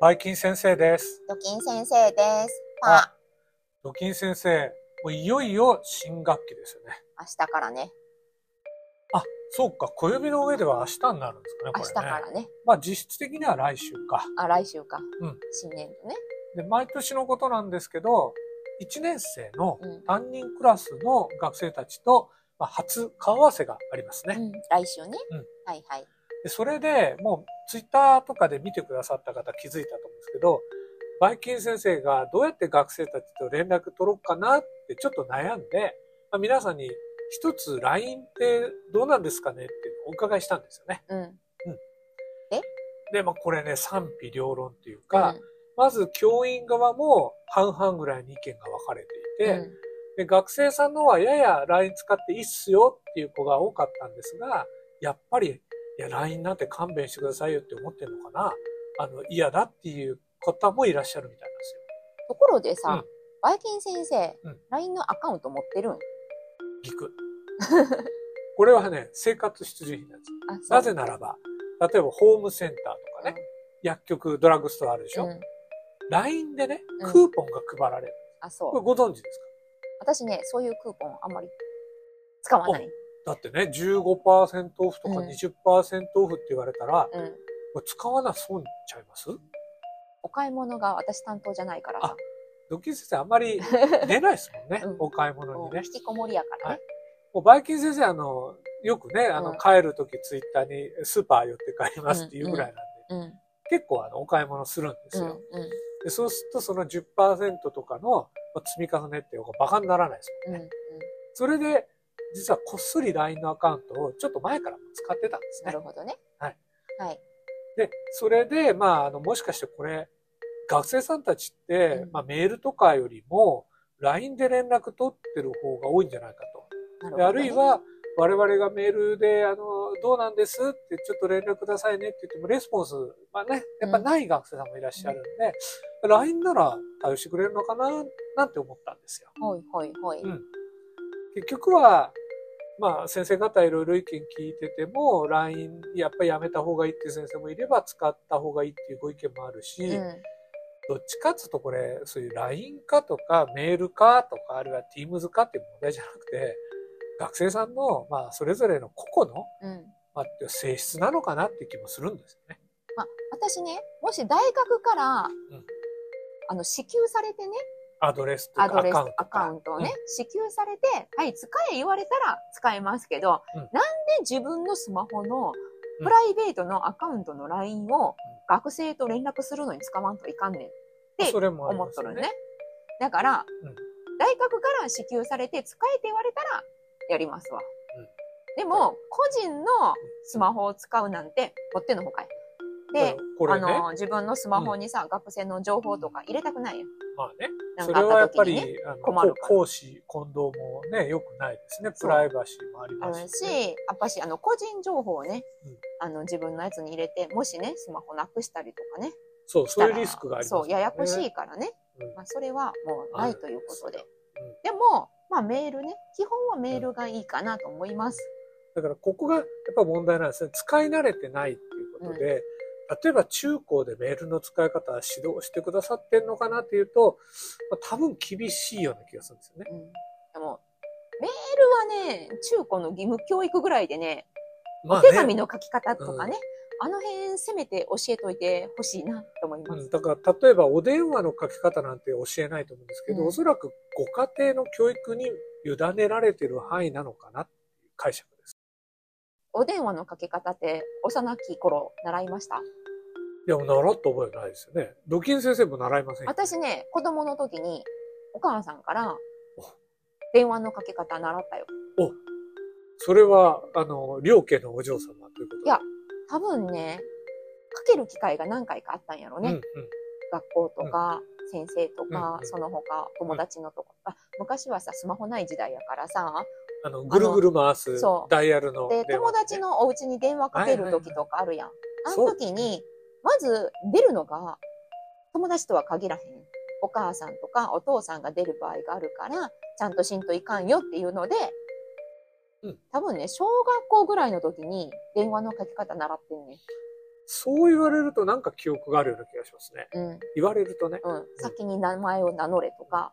バイキン先生です。ドキン先生です。あまあ、ドキン先生、もういよいよ新学期ですよね。明日からね。あ、そうか、小指の上では明日になるんですかね、明日これね。からね。まあ実質的には来週か。あ、来週か。うん新年度ね。で、毎年のことなんですけど、1年生のうん。担任クラスの学生たちと、まあ、初顔合わせがありますね。うん、来週ね。うんはいはい。でそれでもうツイッターとかで見てくださった方気づいたと思うんですけど、バイキン先生がどうやって学生たちと連絡取ろうかなってちょっと悩んで、まあ、皆さんに一つ LINE ってどうなんですかねっていうのをお伺いしたんですよね。うん。で、まあこれね賛否両論っていうか、まず教員側も半々ぐらいに意見が分かれていて、うんで学生さんの方はやや LINE 使っていいっすよっていう子が多かったんですが、やっぱり、いや、LINE なんて勘弁してくださいよって思ってるのかな？あの、嫌だっていう方もいらっしゃるみたいなんですよ。ところでさ、うんバイキン先生、うん LINE のアカウント持ってるん？ギク。これはね、生活必需品なんです。なぜならば、例えばホームセンターとかね、薬局、ドラッグストアあるでしょ、うん。うん ?LINE でね、うんクーポンが配られる。あ、そうこれ。ご存知ですか？私ね、そういうクーポンあんまり使わない。だってね、15%オフとかうん20%オフって言われたら、うん。使わなそうにちゃいます？お買い物が私担当じゃないからさ。ドッキン先生あんまり 出ないですもんね、うんお買い物にね。引きこもりやからね。もうバイキン先生あの、よくね、あの、うん帰るときツイッターにスーパー寄って帰りますっていうぐらいなんで、うん。結構あの、お買い物するんですうん。よ。うん。でそうするとその10%とかのまあ積み重ねってバカにならないですもんね。うん。それで、実はこっそり LINE のアカウントをちょっと前から使ってたんですねなる。ほどね。はい。はい。で、それで、まあ、あの、もしかしてこれ、学生さんたちって、うんまあ、メールとかよりも、LINE で連絡取ってる方が多いんじゃないかと。でなるほど、ね。あるいは、我々がメールで、あの、どうなんですって、ちょっと連絡くださいねって言っても、レスポンス、まあね、やっぱない学生さんもいらっしゃるんで、LINE なら対応してくれるのかな、なんて思ったんですよ。ほいほいほい。うん結局は、まあ、先生方いろいろ意見聞いてても、LINE やっぱりやめた方がいいっていう先生もいれば、使った方がいいっていうご意見もあるし、うん。どっちかっつうとこれ、そういう LINE かとか、メールかとか、あるいは Teams かっていう問題じゃなくて、学生さんの、まあ、それぞれの個々の、うん。まあ、性質なのかなっていう気もするんですよね。まあ、私ね、もし大学から、んあの、支給されてね、アドレスとかアドレス、アカウントをね、支給されて、はい、使え言われたら使えますけど、うんなんで自分のスマホのうんプライベートのアカウントの LINE を学生と連絡するのに使わんといかんねんでそれもあり思っ。とるね。だから、うん大学から支給されて使えって言われたらやりますわ。うんでも、個人のスマホを使うなんて、もってのほかい。で、ね、あの、自分のスマホにさ、学生の情報とか入れたくないやん。まあね、それはやっぱた時にね、り、あの講師、混同もね、良くないですね。プライバシーもありますし、し、やっぱし、あの、個人情報をね、うんあの、自分のやつに入れて、もしね、スマホなくしたりとかね。そう、そういうリスクがありますよそう、ね。ややこしいからね。うんまあ、それはもうないということで。うんでも、まあ、メールね、基本はメールがいいかなと思います。だからここがやっぱ問題なんですね。使い慣れてないっていうことで、例えば中高でメールの使い方は指導してくださってんのかなっていうと、まあ、多分厳しいような気がするんですよね。うん。でも、メールはね、中高の義務教育ぐらいでね、まあ手紙ね。の書き方とかね、あの辺せめて教えといてほしいなと思います。うん、だから例えばお電話の書き方なんて教えないと思うんですけど、うんおそらくご家庭の教育に委ねられてる範囲なのかなっていう解釈。お電話のかけ方って幼き頃習いました？いや、習った覚えないですよね。ドキン先生も習いませんよ私ね、子供の時にお母さんからお電話のかけ方習ったよ。それは、あの、両家のお嬢様ということ？で。いや多分ね、かける機会が何回かあったんやろね。うんうん。学校とか、先生とか、うんうんその他、友達のとこ。あ、昔はさ、スマホない時代やからさ、あの、ぐるぐる回すダイヤルので、電話友達のお家に電話かける時とかあるやん。あの時に、まず出るのが、友達とは限らへん。お母さんとかお父さんが出る場合があるから、ちゃんとしんといかんよっていうので、うん多分ね、小学校ぐらいの時に電話の書き方習ってんねん。そう言われるとなんか記憶があるような気がしますね。うん。言われるとね。うん。先に名前を名乗れとか、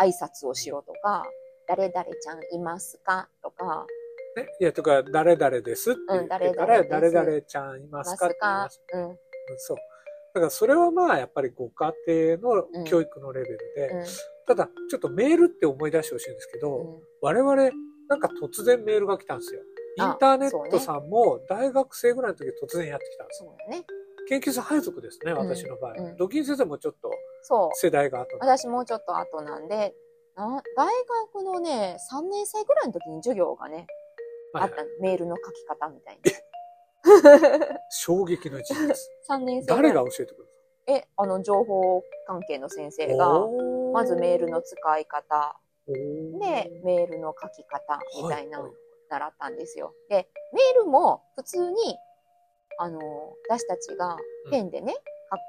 挨拶をしろとか、誰々ちゃんいますか？とか、ね。いや、とか、誰々ですって言ってから、うん誰誰々ちゃんいますすか？って言いかます。うん。うんそう。だからそれはまあ、やっぱりご家庭のうん教育のレベルで、うん。ただ、ちょっとメールって思い出してほしいんですけど、うん。我々、なんか突然メールが来たんですよ。イあンターネットさんも大学生ぐらいの時突然やってきたんですよ。ね。研究生配属ですね、ん私の場合。うんドキン先生もちょっと。世代が後なんで私もうちょっと後なんで、な大学のね、3年生ぐらいの時に授業がね、はいあったの。メールの書き方みたい 衝撃の事実。な。3年生誰が教えてくれえ、あの、情報関係の先生たが、のまずメールの使い方、で、メールの書き方みたいなのをはい習ったんですよ。で、メールも普通に、あの、私たちがペンでね、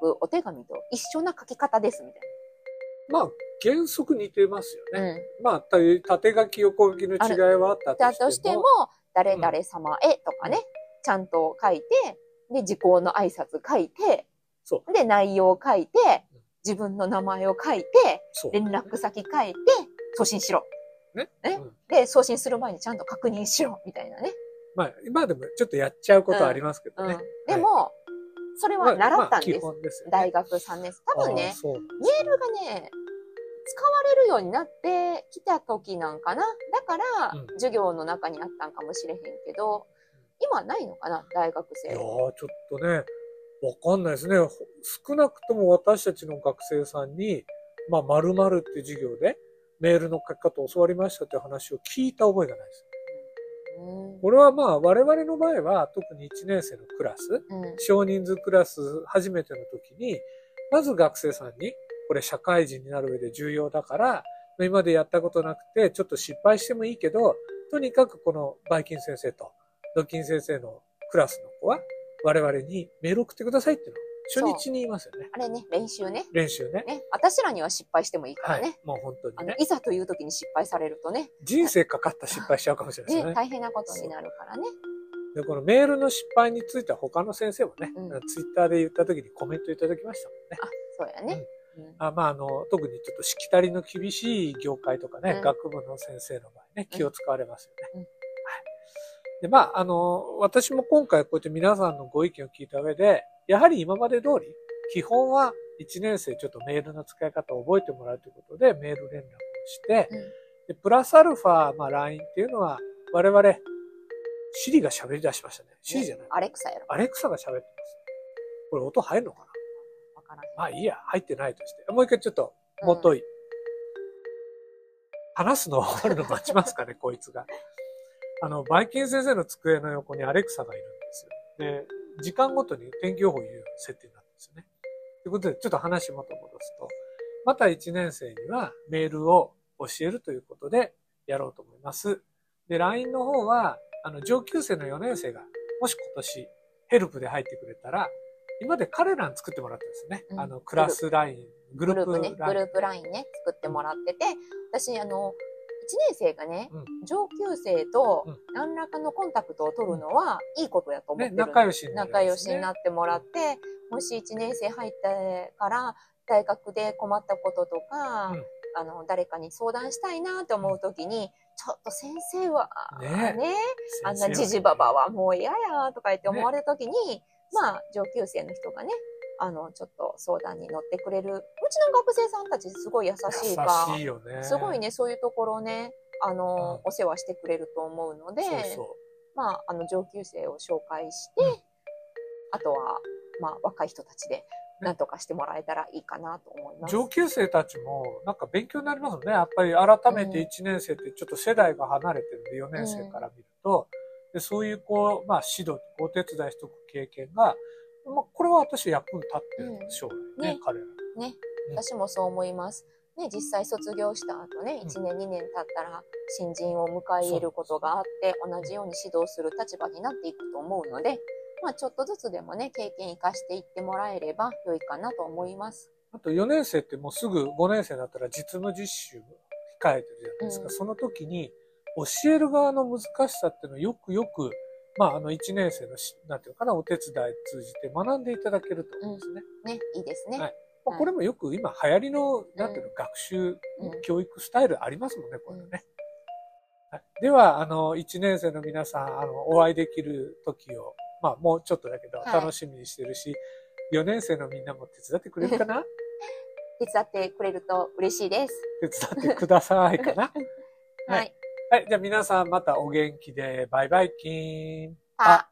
書くお手紙と一緒な書き方ですみたいまあ、原則似てますよな。ね。うん。まあ、た縦書き、横書きの違いはあっただとしもとしてても、、誰々様へとかね、ちゃんと書いて、で、時効の挨拶書いて、そで、内容を書いてうん、自分の名前を書いて。連絡先書いて、送信しろ。ね。ねうんで、送信する前にちゃんと確認しろ、みたいなね。まあ、今でもちょっとやっちゃうことはありますけどね。うん。でも、それは習ったんです。まあ基本ですよね。大学3年生。多分ね、そうメールがね、使われるようになってきた時なんかな。だから、うん授業の中にあったんかもしれへんけど、今はないのかな大学いや。ちょっとね、わかんないですね。ほ少なくとも私たちの学生さんに、まあ、〇〇っていう授業で、メールの書き方を教わりましたっていう話を聞いた覚えがないです。うんこれはまあ、我々の場合は、特に1年生のクラス、うん少人数クラス初めての時に、まず学生さんに、これ社会人になる上で重要だから、今までやったことなくて、ちょっと失敗してもいいけど、とにかくこのバイキン先生とドキン先生のクラスの子は、我々にメール送ってくださいっていうのを初日に言いますよね。あれね、練習ね。練習ね。ね。私らには失敗してもいいからね。もう本当あのにね、。いざという時に失敗されるとね、人生かかった失敗しちゃうかもしれないですね、よね。大変なことになるからね。で、このメールの失敗については他の先生もね、うんツイッターで言った時にコメントいただきましたもんね。あ、そうやね。うんあまあ、あの、特にちょっとしきたりの厳しい業界とかね、うん学部の先生の場合ね、気を使われますよね。で、まあ、あの、私も今回こうやって皆さんのご意見を聞いた上で、やはり今まで通り、基本は1年生ちょっとメールの使い方を覚えてもらうということで、メール連絡をして、うんでプラスアルファ、まあ、LINE っていうのは、我々、シリが喋り出しましたね。シリじゃない。アレクサやろ。アレクサが喋ってます。これ音入るのかな？わからん。まあいいや、入ってないとして。もう一回ちょっと、もとい。話すの終わるの待ちますかね、こいつが。あの、バイキン先生の机の横にアレクサがいるんですよ。で、時間ごとに天気予報を言うような設定になってるんですよね。ということで、ちょっと話元戻すと、また1年生にはメールを教えるということでやろうと思います。で、LINE の方は、あの、上級生の4年生が、もし今年ヘルプで入ってくれたら、今まで彼らに作ってもらってですよね。うん。あの、クラスライン、グループグループね、ライン。グループラインね、作ってもらってて、私、あの、1年生がね、うん。上級生とうん。何らかのコンタクトを取るのは、いいことやと思ってね、る、仲良しになるん仲良しになってもらって、もし1年生入ってから、大学で困ったこととか、うん。あの、誰かに相談したいなと思うときに、ちょっと先生は、ねね、あんなじじばばはもう嫌やとか言って思われるときに、まあ、上級生の人がね、あの、ちょっと相談に乗ってくれる。うちの学生さんたちすごい優しいか優しいよね。すごいね、そういうところをね、あの、うんお世話してくれると思うので、そうそまあ、あの、上級生を紹介して、うんあとは、まあ、若い人たちで、なんとかしてもらえたらいいかなと思いうます。上級生たちも、なんか勉強になりますね。やっぱり改めてうん1年生ってちょっと世代が離れてるんで、4年生から見ると、でそういうこう、まあ指導、お手伝いしとく経験が、まあこれは私役に立ってるんで将来ね、ね彼ら。ねうん、私もそう思います。ね、実際卒業した後ね、うん1年2年経ったら新人を迎え入れることがあって、同じように指導する立場になっていくと思うので、まあちょっとずつでもね、経験活かしていってもらえれば良いかなと思います。あと4年生ってもうすぐ5年生だったら実務実習控えてるじゃないですか。うんその時に教える側の難しさっていうのをよくよくまあ、あの、1年生のし、なんていうのかな、お手伝い通じて学んでいただけると思うんですね。ね、いいですね。はい。まあ、これもよく今流行りの、なんていうの、学習、うん。教育スタイルありますもんね、これね。はい、では、あの、1年生の皆さん、あの、お会いできる時を、まあ、もうちょっとだけど、はい。楽しみにしてるし、4年生のみんなも手伝ってくれるかな？手伝ってくれると嬉しいです。手伝ってくださいかな？は はいい。はい、じゃあ皆さんまたお元気で、バイバイキーン。あ